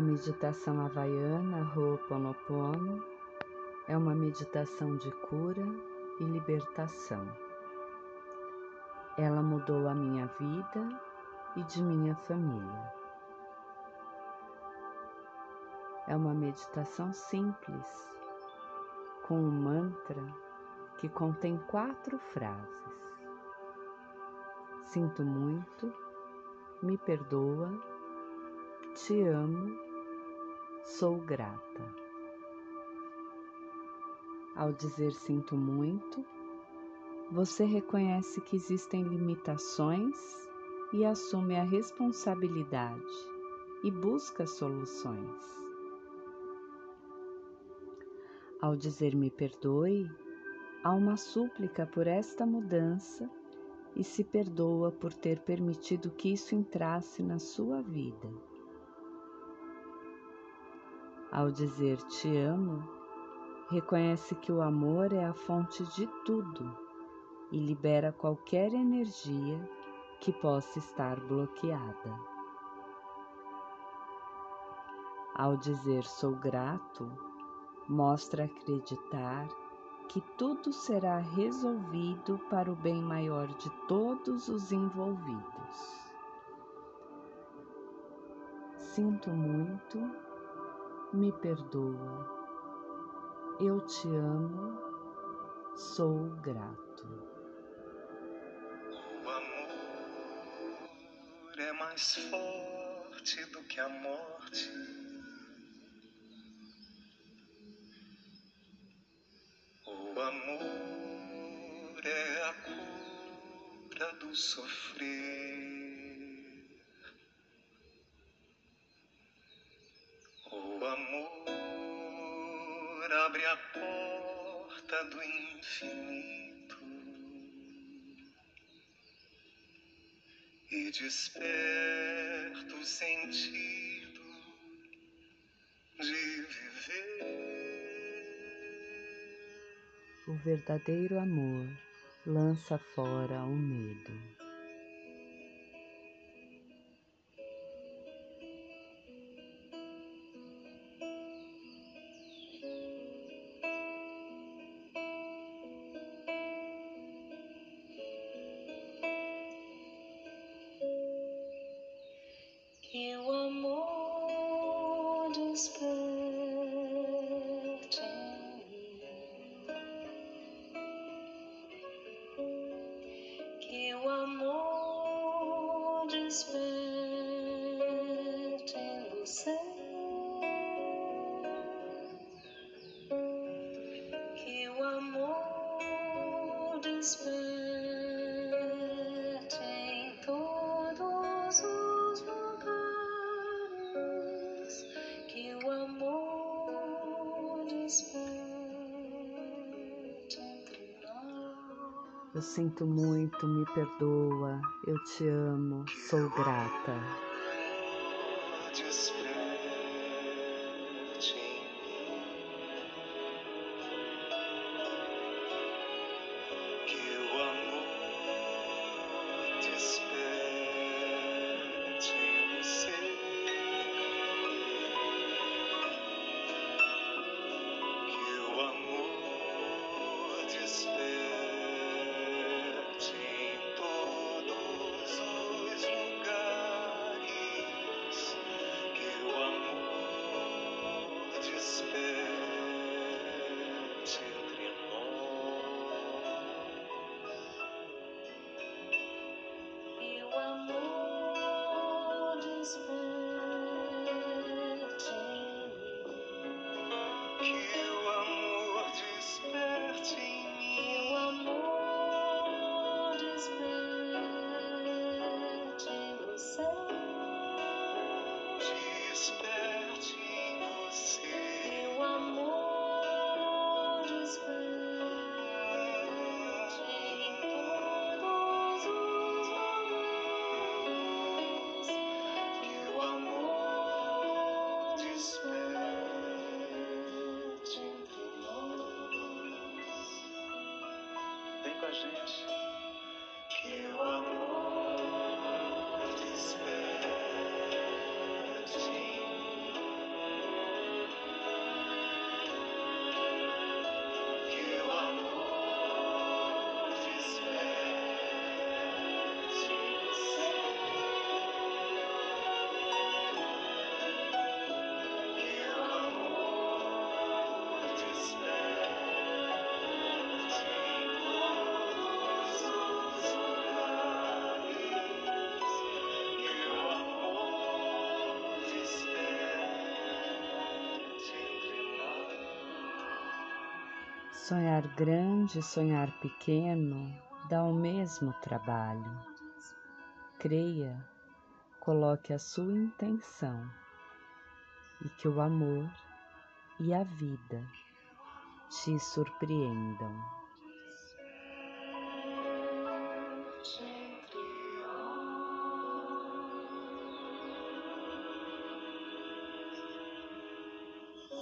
A meditação havaiana Ho'oponopono é uma meditação de cura e libertação. Ela mudou a minha vida e de minha família. É uma meditação simples, com um mantra que contém quatro frases. Sinto muito, me perdoa, te amo, sou grata. Ao dizer sinto muito, você reconhece que existem limitações e assume a responsabilidade e busca soluções. Ao dizer me perdoe, há uma súplica por esta mudança e se perdoa por ter permitido que isso entrasse na sua vida. Ao dizer te amo, reconhece que o amor é a fonte de tudo e libera qualquer energia que possa estar bloqueada. Ao dizer sou grato, mostra acreditar que tudo será resolvido para o bem maior de todos os envolvidos. Sinto muito, me perdoa, eu te amo, sou grato. O amor é mais forte do que a morte. amor é a cura do sofrer. Abre a porta do infinito e desperta o sentido de viver. O verdadeiro amor lança fora o medo. Christmas. Eu sinto muito, me perdoa, eu te amo, sou grata. desperte em você. Meu amor desperte em todos os lugares. Que o amor desperte em nós. Vem com a gente. Que o amor Sonhar grande sonhar pequeno dá o mesmo trabalho. Creia, coloque a sua intenção e que o amor e a vida te surpreendam.